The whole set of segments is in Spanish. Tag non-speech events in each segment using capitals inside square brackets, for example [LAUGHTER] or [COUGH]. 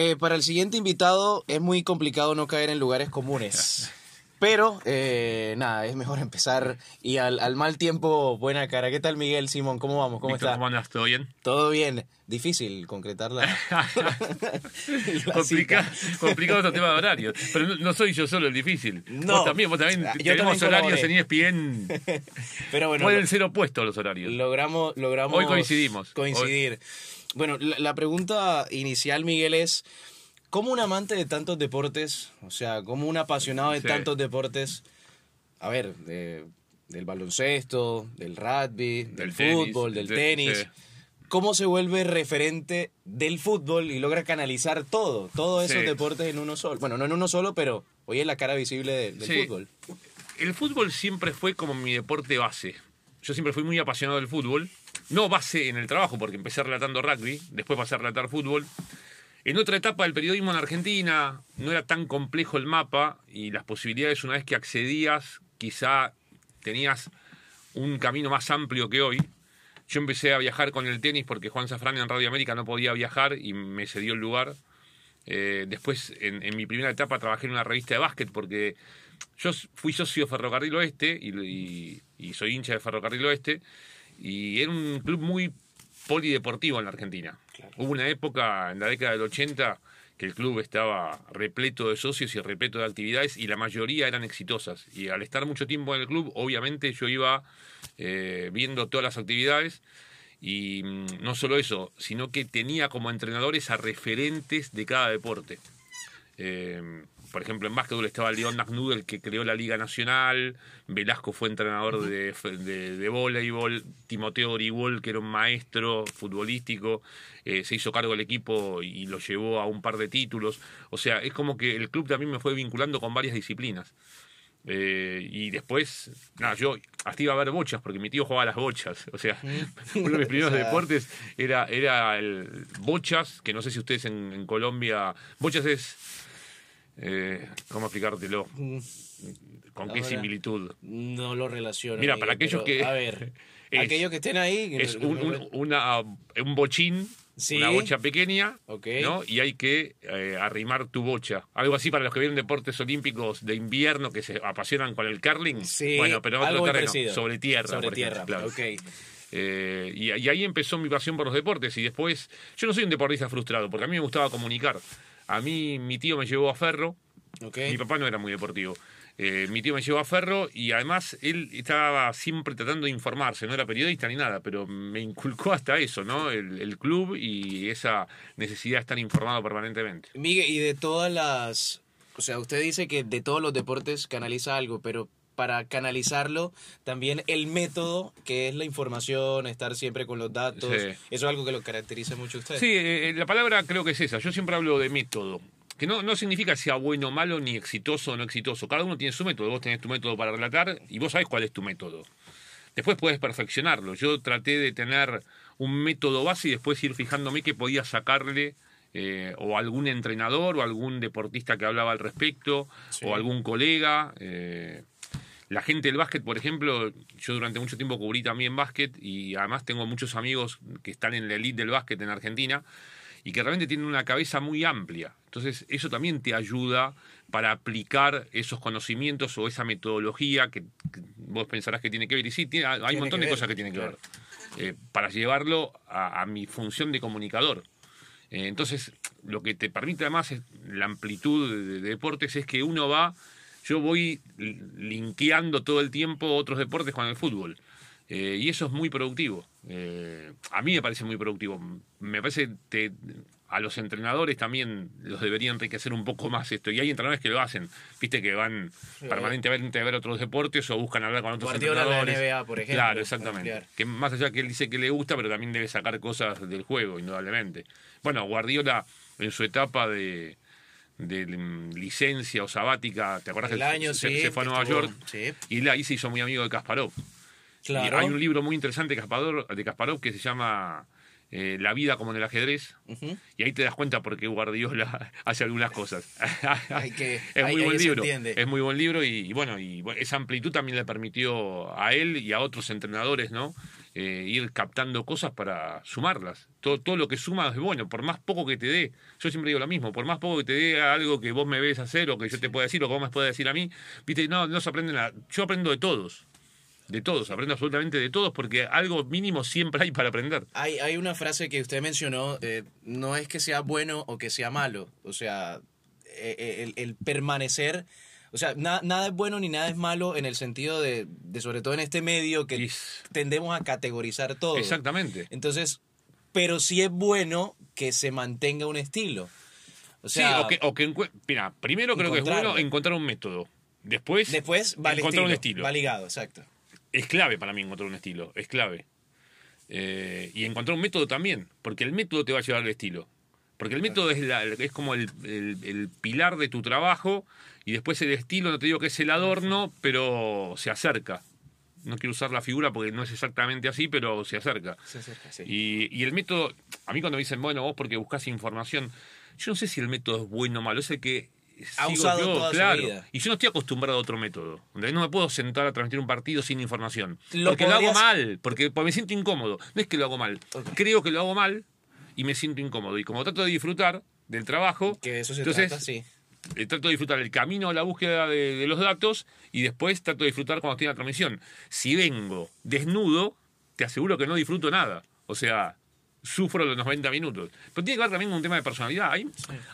Eh, para el siguiente invitado es muy complicado no caer en lugares comunes. [LAUGHS] Pero, eh, nada, es mejor empezar. Y al, al, mal tiempo, buena cara. ¿Qué tal, Miguel, Simón? ¿Cómo vamos? ¿Cómo estás? ¿Cómo andas? ¿Todo bien? Todo bien. Difícil concretar la... [LAUGHS] Complica, complicado este tema de horarios. Pero no, soy yo solo el difícil. No. Vos también, vos también. Yo tenemos horarios en ESPN. [LAUGHS] Pero bueno. Pueden ser opuestos los horarios. Logramos, logramos... Hoy coincidimos. Coincidir. Bueno, la, la pregunta inicial, Miguel, es... ¿Cómo un amante de tantos deportes, o sea, como un apasionado de tantos deportes, a ver, del baloncesto, del rugby, del, fútbol, del tenis, cómo se vuelve referente del fútbol y logra canalizar todo, todos esos deportes en uno solo? Bueno, no en uno solo, pero hoy es la cara visible del fútbol. El fútbol siempre fue como mi deporte base. Yo siempre fui muy apasionado del fútbol. No base en el trabajo, porque empecé relatando rugby, después pasé a relatar fútbol. En otra etapa del periodismo en Argentina no era tan complejo el mapa y las posibilidades una vez que accedías quizá tenías un camino más amplio que hoy. Yo empecé a viajar con el tenis porque Juan Safrán en Radio América no podía viajar y me cedió el lugar. Eh, después, en, mi primera etapa, trabajé en una revista de básquet porque yo fui socio de Ferrocarril Oeste y, y soy hincha de Ferrocarril Oeste. Y era un club muy polideportivo en la Argentina. Hubo una época en la década del 80 que el club estaba repleto de socios y repleto de actividades y la mayoría eran exitosas. Y al estar mucho tiempo en el club, obviamente yo iba eh, viendo todas las actividades y mm, no solo eso, sino que tenía como entrenadores a referentes de cada deporte. Eh, por ejemplo, en básquetbol estaba León McNudel, que creó la Liga Nacional, Velasco fue entrenador de, de, voleibol, Timoteo Origol, que era un maestro futbolístico, eh, se hizo cargo del equipo y lo llevó a un par de títulos. O sea, es como que el club también me fue vinculando con varias disciplinas. Eh, y después, nada, yo hasta iba a ver bochas porque mi tío jugaba a las bochas. O sea, [LAUGHS] uno de mis primeros [LAUGHS] deportes era, era el bochas, que no sé si ustedes en, en Colombia. Bochas es eh, ¿Cómo explicártelo? Mm. ¿Con qué similitud? No lo relaciono. Mira, para aquellos que. A ver, [LAUGHS] aquellos que estén ahí. Es un, una, un bochín, una bocha pequeña, ¿no? Y hay que eh, arrimar tu bocha. Algo así para los que vienen deportes olímpicos de invierno que se apasionan con el curling. Sí, bueno, pero otro terreno, sobre tierra. Sobre tierra, claro. Eh, y, y, ahí empezó mi pasión por los deportes. Y después, yo no soy un deportista frustrado, porque a mí me gustaba comunicar. A mí mi tío me llevó a Ferro. Mi papá no era muy deportivo. Eh, mi tío me llevó a Ferro y además él estaba siempre tratando de informarse, no era periodista ni nada, pero me inculcó hasta eso, ¿no? El, club y esa necesidad de estar informado permanentemente. Miguel, y de todas las... O sea, usted dice que de todos los deportes canaliza algo, pero para canalizarlo, también el método, que es la información, estar siempre con los datos, eso es algo que lo caracteriza mucho a usted. Sí, eh, la palabra creo que es esa, yo siempre hablo de método. Que no, no significa sea bueno o malo, ni exitoso o no exitoso. Cada uno tiene su método. Vos tenés tu método para relatar y vos sabés cuál es tu método. Después puedes perfeccionarlo. Yo traté de tener un método base y después ir fijándome que podía sacarle eh, o algún entrenador o algún deportista que hablaba al respecto o algún colega. Eh, la gente del básquet, por ejemplo, yo durante mucho tiempo cubrí también básquet y además tengo muchos amigos que están en la elite del básquet en Argentina y que realmente tienen una cabeza muy amplia. Entonces, eso también te ayuda para aplicar esos conocimientos o esa metodología que, vos pensarás que tiene que ver. Y sí, hay un montón de cosas que tienen que ver. Eh, para llevarlo a, mi función de comunicador. Eh, entonces, lo que te permite además la amplitud de deportes es que uno va yo voy linkeando todo el tiempo otros deportes con el fútbol. Eh, y eso es muy productivo. Eh, a mí me parece muy productivo. Me parece que a los entrenadores también los debería enriquecer un poco más esto. Y hay entrenadores que lo hacen, viste, que van permanentemente a ver otros deportes o buscan hablar con otros entrenadores. La NBA, por ejemplo. Claro, exactamente. Que más allá que él dice que le gusta, pero también debe sacar cosas del juego, indudablemente. Bueno, Guardiola en su etapa de de licencia o sabática, ¿te acuerdas? El año, se, se fue a Nueva York y ahí se hizo muy amigo de Kasparov. Claro. hay un libro muy interesante de Kasparov, de Kasparov que se llama eh, La vida como en el ajedrez y ahí te das cuenta por qué Guardiola [LAUGHS] hace algunas cosas. es muy buen libro. Es muy buen libro y, bueno, y esa amplitud también le permitió a él y a otros entrenadores, ¿no? Eh, ir captando cosas para sumarlas. Todo, todo lo que suma es bueno, por más poco que te dé. Yo siempre digo lo mismo, por más poco que te dé algo que vos me ves hacer o que yo te pueda decir o que vos me puedas decir a mí, viste, no, no se aprende nada. Yo aprendo de todos. De todos, aprendo absolutamente de todos porque algo mínimo siempre hay para aprender. Hay, hay una frase que usted mencionó, eh, no es que sea bueno o que sea malo, o sea, eh, el, el permanecer, o sea, na- nada es bueno ni nada es malo en el sentido de, de sobre todo en este medio que tendemos a categorizar todo. Exactamente. Entonces, pero sí es bueno que se mantenga un estilo. O sea, sí, o que, o que mira, primero creo que es bueno encontrar un método. Después, después va encontrar estilo, un estilo. va ligado, exacto. es clave para mí encontrar un estilo, es clave. Eh, y encontrar un método también, porque el método te va a llevar al estilo. Porque el método es, la- es como el, el- el pilar de tu trabajo y después el estilo, no te digo que es el adorno, pero se acerca. No quiero usar la figura porque no es exactamente así, pero se acerca. Se acerca, sí. Y, y el método, a mí cuando me dicen, bueno, vos porque buscas información, yo no sé si el método es bueno o malo, es el que Ha sigo usado yo, toda su claro. vida. Y yo no estoy acostumbrado a otro método. No me puedo sentar a transmitir un partido sin información. Lo porque lo hago mal, porque, porque me siento incómodo. No es que lo hago mal, creo que lo hago mal y me siento incómodo. Y como trato de disfrutar del trabajo, Que eso se entonces trata, sí. eh, trato de disfrutar el camino a la búsqueda de, de los datos y después trato de disfrutar cuando estoy en la transmisión. Si vengo desnudo, te aseguro que no disfruto nada. O sea, sufro los 90 minutos. Pero tiene que ver también con un tema de personalidad. Hay,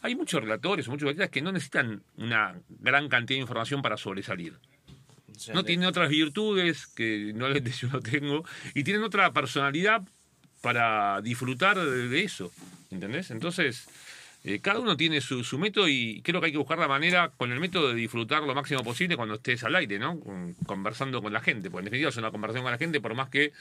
hay muchos relatores o muchos relatores que no necesitan una gran cantidad de información para sobresalir. O sea, No de- tienen otras virtudes que no les [LAUGHS] yo no tengo y tienen otra personalidad para disfrutar de, eso. ¿Entendés? Entonces, eh, cada uno tiene su, su método y creo que hay que buscar la manera con el método de disfrutar lo máximo posible cuando estés al aire, ¿no? Con- conversando con la gente. Porque en definitiva es una conversación con la gente, por más que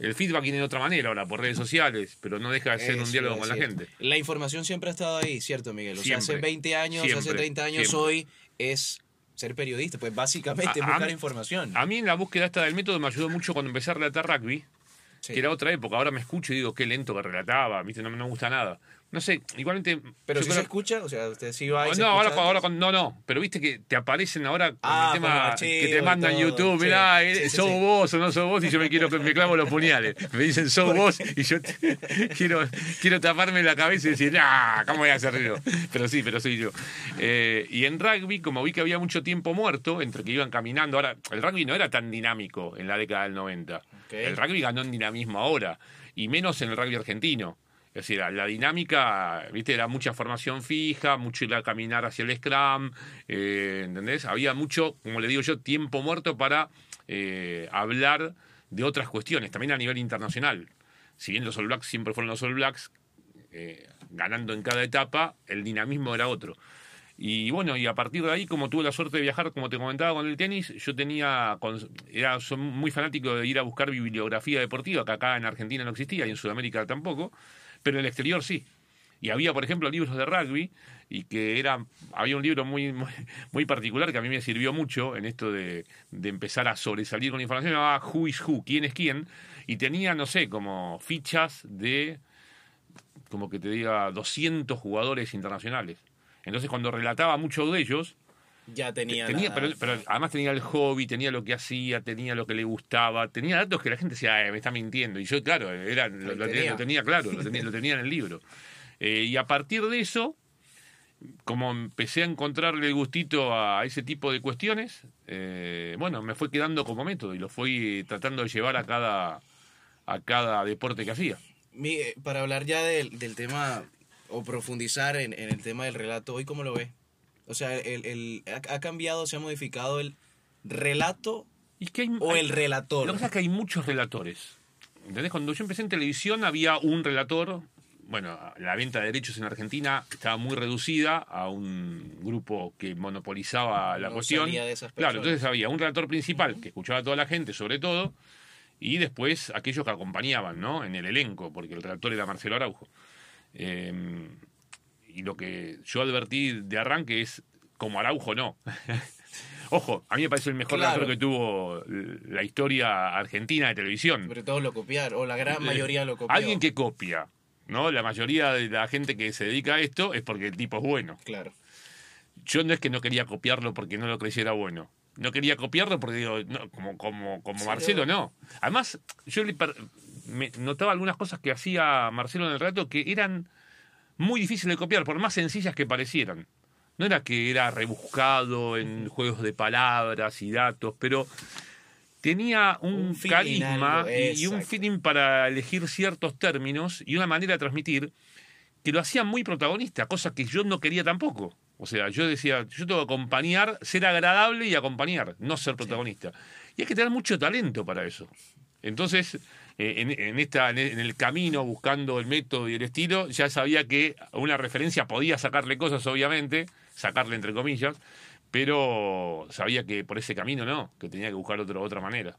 el feedback viene de otra manera ahora, por redes sociales, pero no deja de ser Eso un diálogo con la gente. La información siempre ha estado ahí, ¿cierto, Miguel? O sea, hace Siempre. 20 años, hace Siempre. 30 años, Siempre. hoy es ser periodista. Pues básicamente A- buscar información. A mí en la búsqueda esta del método me ayudó mucho cuando empecé a relatar rugby, Que era otra época. Ahora me escucho y digo, qué lento que relataba, ¿viste? No, no me gusta nada. No sé, igualmente... Pero si creo- se escucha, o sea, usted sí va y Oh, se no, escucha ahora, ahora no, no, pero viste que te aparecen ahora con Ah, el tema que te mandan todo, YouTube, mirá, Sí, eh, sí, sos sí. vos o no sos vos y yo me quiero me clavo los puñales. Me dicen sos vos y yo [LAUGHS] quiero, quiero taparme la cabeza y decir, ah, ¿cómo voy a hacer yo? Pero sí, pero soy yo. Eh, y en rugby, como vi que había mucho tiempo muerto, entre que iban caminando, ahora, el rugby no era tan dinámico en la década del 90. Ok. El rugby ganó en dinamismo ahora, y menos en el rugby argentino. Es decir, la, dinámica, viste, era mucha formación fija, mucho ir a caminar hacia el scrum, eh, ¿entendés? Había mucho, como le digo yo, tiempo muerto para eh, hablar de otras cuestiones, también a nivel internacional. Si bien los All Blacks siempre fueron los All Blacks, eh, ganando en cada etapa, el dinamismo era otro. Y bueno, y a partir de ahí, como tuve la suerte de viajar, como te comentaba con el tenis, yo tenía, era muy fanático de ir a buscar bibliografía deportiva, que acá en Argentina no existía y en Sudamérica tampoco, pero en el exterior sí. Y había, por ejemplo, libros de rugby, y que era, había un libro muy, muy, muy particular que a mí me sirvió mucho en esto de, de empezar a sobresalir con información, se llamaba Who is Who, quién es quién, y tenía, no sé, como fichas de, como que te diga, 200 jugadores internacionales. Entonces, cuando relataba muchos de ellos, Ya tenía. tenía, la- pero, pero además tenía el hobby, tenía lo que hacía, tenía lo que le gustaba, tenía datos que la gente decía, "Ay, me está mintiendo. Y yo, claro, era, lo, lo tenía, tenía. lo tenía claro, lo [LAUGHS] tenía, lo tenía en el libro. Eh, y a partir de eso, como empecé a encontrarle el gustito a ese tipo de cuestiones, eh, bueno, me fue quedando como método y lo fui tratando de llevar a cada, a cada deporte que hacía. Miguel, para hablar ya del, del tema o profundizar en, en el tema del relato, ¿hoy cómo lo ve? O sea, el, el- ha, cambiado, se ha modificado el relato Y que hay- o hay- el relator. Lo que pasa es que hay muchos relatores. ¿Entendés? Cuando yo empecé en televisión había un relator. Bueno, la venta de derechos en Argentina estaba muy reducida a un grupo que monopolizaba la No cuestión. salía de esas claro, entonces había un relator principal que escuchaba a toda la gente, sobre todo, y después aquellos que acompañaban, ¿no? En el elenco, porque el relator era Marcelo Araujo. Eh, y lo que yo advertí de arranque es, como Araujo no. [LAUGHS] Ojo, a mí me parece el mejor Claro. que tuvo la historia argentina de televisión. Sobre todo lo copiaron, o la gran mayoría lo copió. Eh, Alguien que copia, ¿no? La mayoría de la gente que se dedica a esto es porque el tipo es bueno. Claro. Yo no es que no quería copiarlo porque no lo creyera bueno. no quería copiarlo porque digo, no, como, como, como Marcelo, no. Además, yo le per- me notaba algunas cosas que hacía Marcelo en el rato que eran muy difíciles de copiar, por más sencillas que parecieran. No era que era rebuscado en juegos de palabras y datos, pero tenía un, carisma y, y un feeling para elegir ciertos términos y una manera de transmitir que lo hacía muy protagonista, cosa que yo no quería tampoco. O sea, yo decía, yo tengo que acompañar, ser agradable y acompañar, no ser protagonista. Y hay que tener mucho talento para eso. Entonces, eh, en, en esta, en el camino, buscando el método y el estilo, ya sabía que una referencia podía sacarle cosas, obviamente, sacarle entre comillas, pero sabía que por ese camino no, que tenía que buscar otro, otra manera.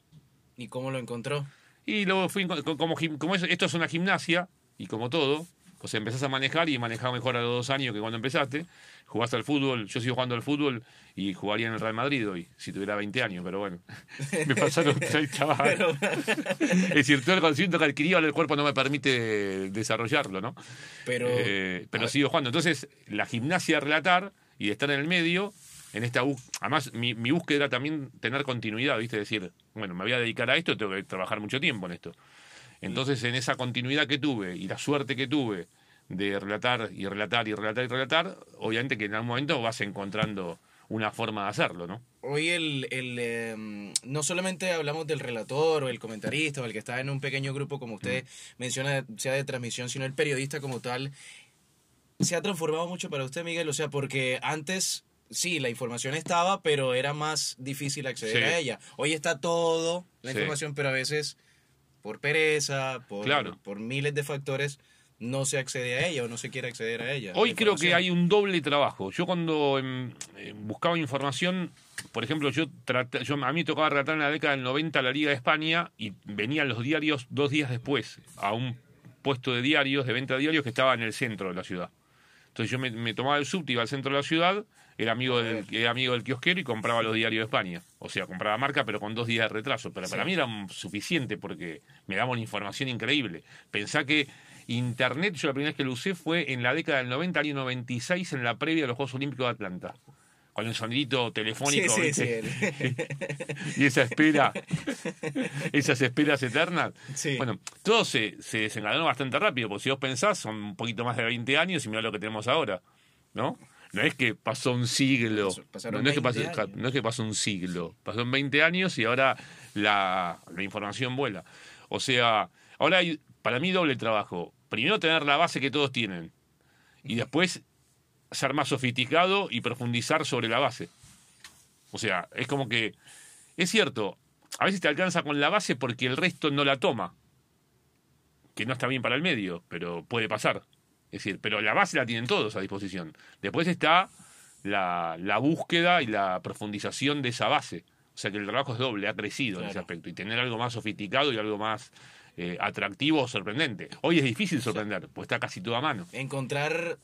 ¿Y cómo lo encontró? Y luego fui, co- como, como es- esto es una gimnasia, y como todo, o sea, empezás a manejar y manejaba mejor a los dos años que cuando empezaste. Jugaste al fútbol, yo sigo jugando al fútbol y jugaría en el Real Madrid hoy, si tuviera 20 años, pero bueno, [LAUGHS] me pasaron 30 años. Es decir, todo el conocimiento que adquirí ahora el cuerpo no me permite desarrollarlo, ¿no? Pero, Eh, pero sigo jugando. Entonces, la gimnasia de relatar y de estar en el medio, en esta además mi, mi búsqueda era también tener continuidad, ¿viste? Decir, bueno, me voy a dedicar a esto, tengo que trabajar mucho tiempo en esto. Entonces, en esa continuidad que tuve y la suerte que tuve de relatar y relatar y relatar y relatar, obviamente que en algún momento vas encontrando una forma de hacerlo, ¿no? hoy el, el, eh, no solamente hablamos del relator o el comentarista o el que está en un pequeño grupo, como usted menciona, sea de transmisión, sino el periodista como tal, se ha transformado mucho para usted, Miguel. O sea, porque antes, sí, la información estaba, pero era más difícil acceder Sí. a ella. Hoy está todo, la Sí. información, pero a veces por pereza, por, Claro. por miles de factores, no se accede a ella o no se quiere acceder a ella. Hoy creo que hay un doble trabajo. Yo cuando em, eh, buscaba información, por ejemplo, yo, trata- yo a mí me tocaba relatar en la década del 90 la Liga de España y venían los diarios dos días después a un puesto de diarios, de venta de diarios que estaba en el centro de la ciudad. Entonces yo me, me tomaba el subte, iba al centro de la ciudad, era amigo, del, era amigo del kiosquero y compraba los diarios de España. O sea, compraba marca, pero con dos días de retraso. Pero para mí era suficiente porque me daba una información increíble. Pensá que Internet, yo la primera vez que lo usé fue en la década del 90, año 96, en la previa de los Juegos Olímpicos de Atlanta. Con el sonidito telefónico Sí, sí, [LAUGHS] y esa espera, esas esperas eternas. Sí. Bueno, todo se, se desencadenó bastante rápido, porque si vos pensás, son un poquito más de 20 años y mirá lo que tenemos ahora, ¿no? No es que pasó un siglo, no, no es que 20 pasó, años. no es que pasó un siglo, pasó en 20 años y ahora la, la información vuela. O sea, ahora hay para mí doble trabajo. Primero tener la base que todos tienen y después ser más sofisticado y profundizar sobre la base. O sea, es como que, es cierto, a veces te alcanza con la base porque el resto no la toma, que no está bien para el medio, pero puede pasar. Es decir, pero la base la tienen todos a disposición. Después está la, la búsqueda y la profundización de esa base. O sea que el trabajo es doble, ha crecido en ese aspecto. Y tener algo más sofisticado y algo más eh, atractivo o sorprendente. Hoy es difícil sorprender, pues está casi todo a mano. encontrar,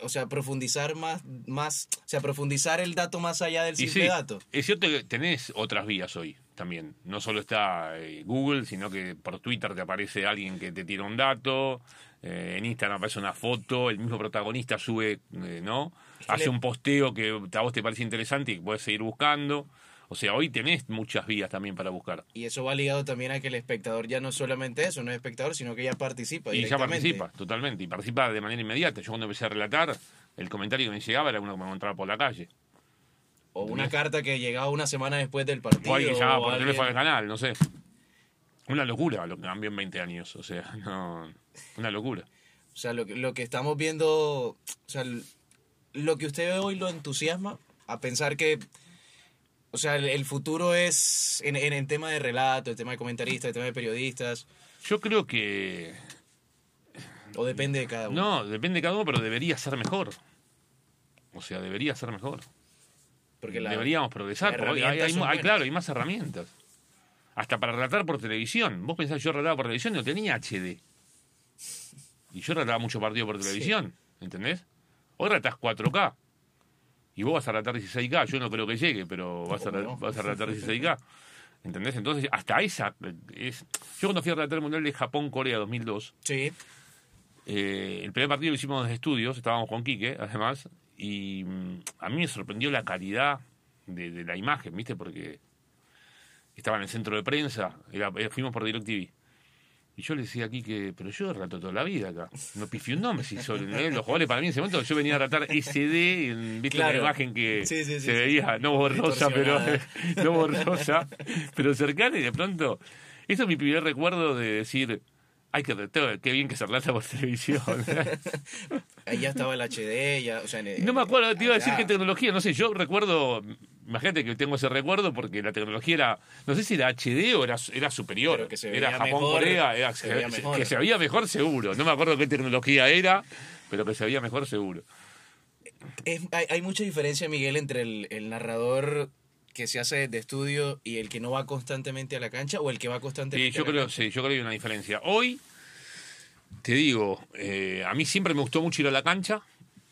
o sea, profundizar más, más, o sea, profundizar el dato más allá del simple sí, dato. es cierto que tenés otras vías hoy también. No solo está eh, Google, sino que por Twitter te aparece alguien que te tira un dato, eh, en Instagram aparece una foto, el mismo protagonista sube, eh, ¿no? Hace un posteo que a vos te parece interesante y que puedes seguir buscando. O sea, hoy tenés muchas vías también para buscar. Y eso va ligado también a que el espectador ya no solamente eso, no es espectador, sino que ya participa Y ya participa, totalmente. Y participa de manera inmediata. Yo cuando empecé a relatar, el comentario que me llegaba era uno que me encontraba por la calle. O una carta que llegaba una semana después del partido. O alguien que llamaba por alguien- teléfono al canal, no sé. Una locura lo que cambió en 20 años. O sea, [LAUGHS] no, una locura. O sea, lo, que- lo que estamos viendo, o sea, lo que usted ve hoy lo entusiasma a pensar que, o sea, el, el futuro es en, en el tema de relato, el tema de comentaristas, el tema de periodistas, Yo creo que. o depende de cada uno. No, depende de cada uno, pero debería ser mejor. O sea, debería ser mejor. porque la, Deberíamos progresar. porque hay, hay- hay- claro, hay más herramientas. Hasta para relatar por televisión. Vos pensás, yo relataba por televisión y no tenía HD. Y yo relataba mucho partido por televisión. ¿Entendés? Hoy relatás 4K. Y vos vas a relatar 16K. Yo no creo que llegue, pero vas a, ¿Cómo no? vas a relatar 16K. ¿Entendés? Entonces, hasta esa. Es... Yo cuando fui a relatar el Mundial de Japón-Corea 2002, Sí, eh, el primer partido lo hicimos desde estudios, estábamos con Quique, además, y mm, a mí me sorprendió la calidad de, de la imagen, ¿viste? Porque estaba en el centro de prensa, era, eh, fuimos por DirecTV. Y yo le decía aquí que, pero yo relato toda la vida acá. No pifié un nombre. Si son, ¿eh? Los jugadores para mí en ese momento yo venía a tratar SD, en- viste Claro. la imagen que Sí, sí, sí, se veía, no borrosa, pero [LAUGHS] no borrosa, pero cercana y de pronto. Eso es mi primer recuerdo de decir, ay, qué, qué bien que se relata por televisión. [LAUGHS] Ahí ya estaba el HD, ya, o sea, No me acuerdo, te iba a decir qué tecnología, no sé, yo recuerdo, imagínate que tengo ese recuerdo porque la tecnología era, no sé si era HD o era, era superior, Pero que se era Japón, mejor, Corea, era- se veía mejor. que se veía mejor seguro, no me acuerdo qué tecnología era, pero que se veía mejor seguro. Es- hay, hay mucha diferencia, Miguel, entre el, el narrador que se hace de estudio y el que no va constantemente a la cancha o el que va Sí, constantemente yo a la creo, cancha. sí, yo creo que hay una diferencia. Hoy, te digo, eh, a mí siempre me gustó mucho ir a la cancha.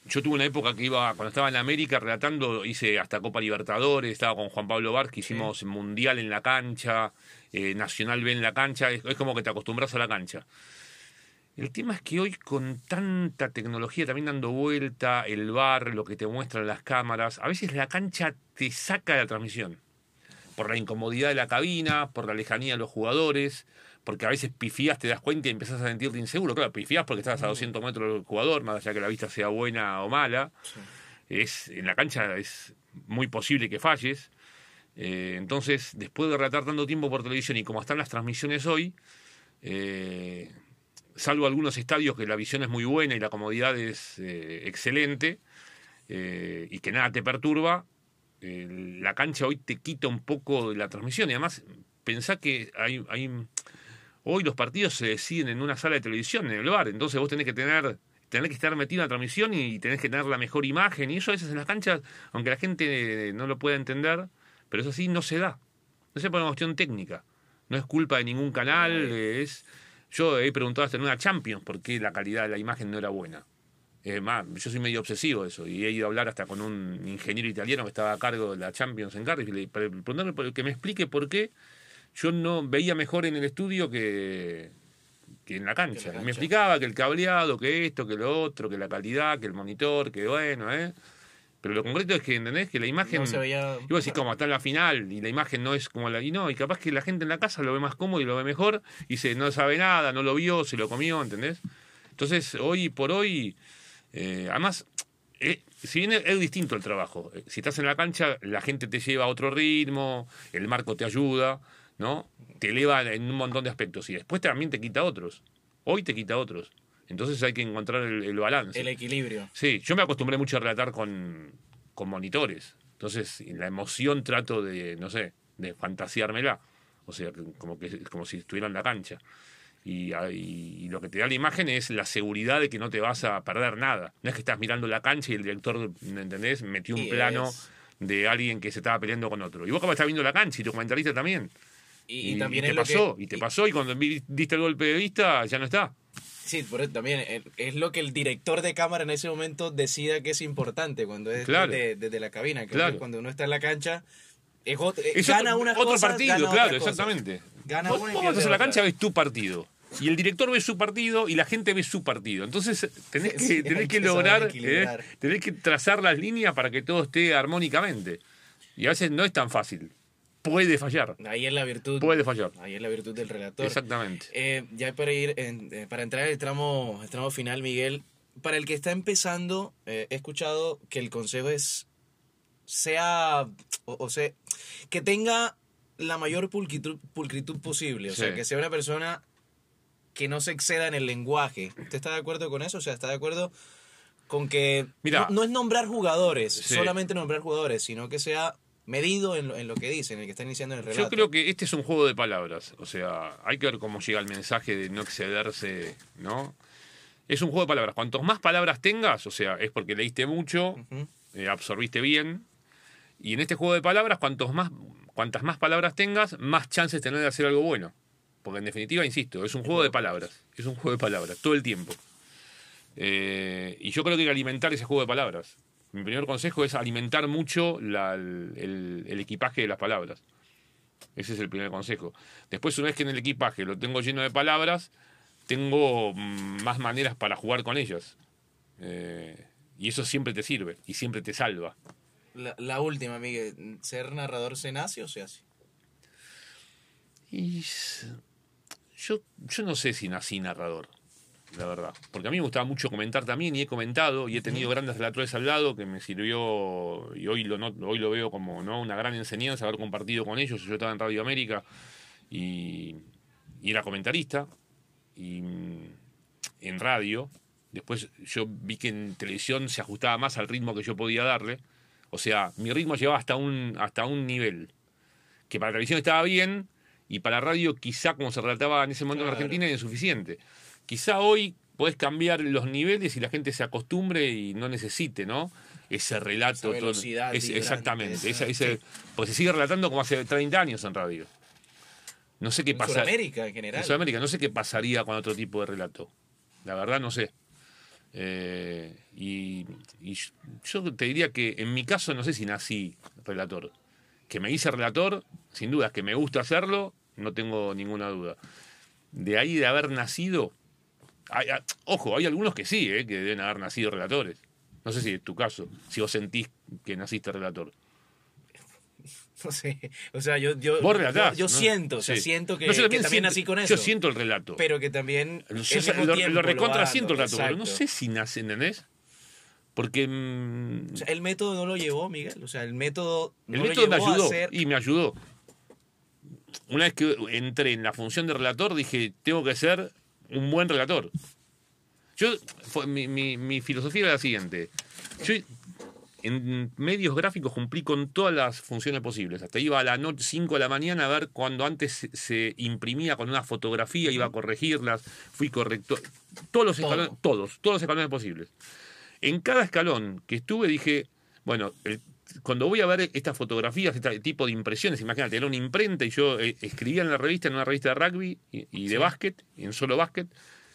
Yo tuve una época que iba, cuando estaba en América relatando, hice hasta Copa Libertadores, estaba con Juan Pablo Bar, que hicimos Mundial en la cancha, eh, Nacional B en la cancha, es, es como que te acostumbras a la cancha. El tema es que hoy con tanta tecnología también dando vuelta, el bar, lo que te muestran las cámaras, a veces la cancha te saca de la transmisión por la incomodidad de la cabina, por la lejanía de los jugadores, porque a veces pifías, te das cuenta y empezás a sentirte inseguro. Claro, pifías porque estás a 200 metros del jugador, más allá que la vista sea buena o mala. Es, en la cancha es muy posible que falles. Eh, entonces, después de relatar tanto tiempo por televisión y como están las transmisiones hoy, eh, salvo algunos estadios que la visión es muy buena y la comodidad es eh, excelente y que nada te perturba, la cancha hoy te quita un poco de la transmisión y además pensá que hay, hay hoy los partidos se deciden en una sala de televisión, en el bar, entonces vos tenés que tener tenés que estar metido en la transmisión y tenés que tener la mejor imagen y eso a veces en las canchas, aunque la gente no lo pueda entender, pero eso sí no se da. No se por una cuestión técnica. No es culpa de ningún canal, eh, es yo he preguntado hasta en una Champions por qué la calidad de la imagen no era buena. Es más, yo soy medio obsesivo de eso y he ido a hablar hasta con un ingeniero italiano que estaba a cargo de la Champions en Cardiff y le por- que me explique por qué yo no veía mejor en el estudio que, que en la cancha. Me explicaba que el cableado, que esto, que lo otro, que la calidad, que el monitor, que bueno, ¿eh? Pero lo concreto es que, ¿entendés? Que la imagen... No se veía- Y vos decís, como está en la final y la imagen no es como la... Y no, y capaz que la gente en la casa lo ve más cómodo y lo ve mejor y dice, no sabe nada, no lo vio, se lo comió, ¿entendés? Entonces, hoy por hoy, eh, además, eh, si bien es, es distinto el trabajo, eh, si estás en la cancha, la gente te lleva a otro ritmo, el marco te ayuda, ¿no? Te eleva en un montón de aspectos y después también te quita otros. Hoy te quita otros. Entonces hay que encontrar el, el balance. El equilibrio. Sí, yo me acostumbré mucho a relatar con, con monitores. Entonces, en la emoción trato de, no sé, de fantaseármela. O sea, como, que, como si estuviera en la cancha. Y, y- lo que te da la imagen es la seguridad de que no te vas a perder nada. No es que estás mirando la cancha y el director, ¿me ¿entendés? Metió un plano es- de alguien que se estaba peleando con otro. Y vos capaz estás viendo la cancha y tu comentarista también. Y, y también te es lo pasó, que, y te pasó, y cuando diste el golpe de vista, ya no está. Sí, por eso también eh, es lo que el director de cámara en ese momento decida que es importante cuando es Claro. desde, desde la cabina. Que Claro. cuando uno está en la cancha, es ot- eh, Es gana otro, unas otro cosas, partido, gana claro, exactamente. Gana vos, una vos vas a la cancha, ves tu partido. Y el director ve su partido y la gente ve su partido. Entonces tenés que, Sí, tenés que lograr, eh, tenés que trazar las líneas para que todo esté armónicamente. Y a veces no es tan fácil. Puede fallar. Ahí es la virtud. Puede fallar. Ahí es la virtud del relator. Exactamente. Eh, ya para ir, en- eh, para entrar al tramo, tramo final, Miguel, para el que está empezando, eh, he escuchado que el consejo es, sea, o, o sea, que tenga la mayor pulcritud, pulcritud posible, o sea, que sea una persona que no se exceda en el lenguaje. ¿Usted está de acuerdo con eso? O sea, ¿está de acuerdo con que Mira. no, no es nombrar jugadores, Sí. solamente nombrar jugadores, sino que sea medido en lo, en lo que dice, en el que está iniciando el relato? Yo creo que este es un juego de palabras. O sea, hay que ver cómo llega el mensaje de no excederse, ¿no? Es un juego de palabras. Cuantos más palabras tengas, o sea, es porque leíste mucho, eh, absorbiste bien. Y en este juego de palabras, cuantos más, cuantas más palabras tengas, más chances tenés de hacer algo bueno. Porque en definitiva, insisto, es un juego de palabras. Es un juego de palabras, todo el tiempo. Eh, y yo creo que hay que alimentar ese juego de palabras. Mi primer consejo es alimentar mucho la- el, el- el equipaje de las palabras. Ese es el primer consejo. Después, una vez que en el equipaje lo tengo lleno de palabras, tengo mm, más maneras para jugar con ellas. Eh, y eso siempre te sirve y siempre te salva. La, última, Miguel. ¿Ser narrador se nace o se hace? Y yo, yo no sé si nací narrador, la verdad. Porque a mí me gustaba mucho comentar también y he comentado y he tenido grandes relatores al lado que me sirvió y hoy lo, hoy lo veo como ¿no? una gran enseñanza haber compartido con ellos. Yo estaba en Radio América y, y era comentarista y en radio. Después yo vi que en televisión se ajustaba más al ritmo que yo podía darle. O sea, mi ritmo llevaba hasta un, hasta un nivel que para televisión estaba bien y para radio quizá como se relataba en ese momento en Argentina era insuficiente. Quizá hoy puedes cambiar los niveles y la gente se acostumbre y no necesite, ¿no? Ese relato. exactamente. ese, Pues se sigue relatando como hace 30 años en radio. No sé qué pasa. En Sudamérica en general. En Sudamérica, no sé qué pasaría con otro tipo de relato. La verdad no sé. Eh, y, yo te diría que en mi caso no sé si nací relator. Que me hice relator, sin duda, que me gusta hacerlo, no tengo ninguna duda. De ahí de haber nacido, ojo, hay algunos que sí, eh, que deben haber nacido relatores. No sé si es tu caso, si vos sentís que naciste relator. No sé, o sea, yo, yo, yo, siento, o sea, siento que, también nací con eso. Yo siento el relato. Pero que también. lo, lo, recontra siento el relato, pero no sé si nace, ¿entendés? Porque. Mm, o sea, el método no lo llevó, Miguel. O sea, el método. No el método me ayudó. Y me ayudó. Una vez que entré en la función de relator, dije, tengo que ser un buen relator. Yo, mi, mi, mi filosofía era la siguiente. Yo en medios gráficos cumplí con todas las funciones posibles. Hasta iba a la noche 5 de la mañana a ver cuando antes se, imprimía con una fotografía, iba a corregirlas, fui corrector. Todos los escalones, todos, todos los escalones posibles. En cada escalón que estuve dije, bueno, cuando voy a ver estas fotografías, este tipo de impresiones, imagínate, era una imprenta y yo eh, escribía en la revista, en una revista de rugby y, de básquet, en solo básquet,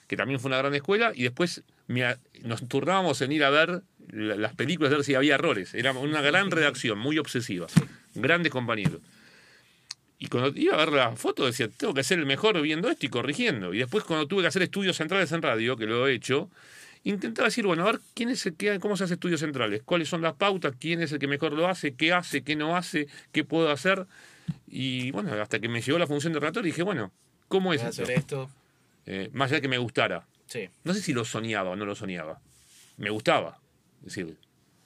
que también fue una gran escuela, y después nos turnábamos en ir a ver las películas, a ver si había errores. Era una gran redacción, muy obsesiva. Grandes compañeros. Y cuando iba a ver la foto decía, tengo que ser el mejor viendo esto y corrigiendo. Y después cuando tuve que hacer estudios centrales en radio, que lo he hecho, intentaba decir, bueno, a ver, ¿quién es el que, ¿cómo se hace estudios centrales? ¿Cuáles son las pautas? ¿Quién es el que mejor lo hace? ¿Qué hace? ¿Qué no hace? ¿Qué puedo hacer? Y bueno, hasta que me llegó la función de relator dije, bueno, ¿cómo es esto? esto? Eh, más allá de que me gustara. Sí. No sé si lo soñaba o no lo soñaba. Me gustaba. Es decir,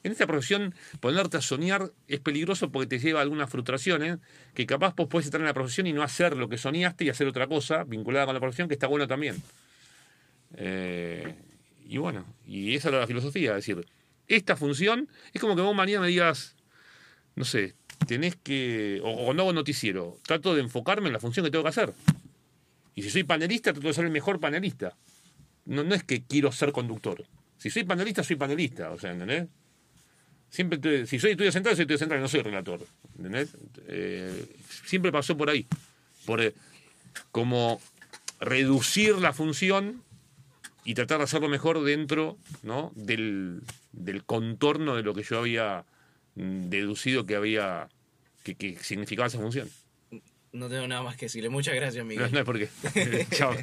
en esta profesión, ponerte a soñar es peligroso porque te lleva a algunas frustraciones que capaz vos puedes estar en la profesión y no hacer lo que soñaste y hacer otra cosa vinculada con la profesión que está bueno también. Eh, y bueno, y esa es la filosofía, es decir, esta función es como que vos mañana me digas, no sé, tenés que, o, no hago noticiero, trato de enfocarme en la función que tengo que hacer. Y si soy panelista, trato de ser el mejor panelista. No, no es que quiero ser conductor. Si soy panelista, soy panelista, o sea, ¿entendés? Siempre, si soy estudio central, soy estudio central, no soy relator, ¿entendés? Eh, siempre pasó por ahí, por eh, como reducir la función y tratar de hacerlo mejor dentro ¿no? del, del contorno de lo que yo había mm, deducido que había que, significaba esa función. No tengo nada más que decirle. Muchas gracias, Miguel. No, no es por qué. [LAUGHS] Chao.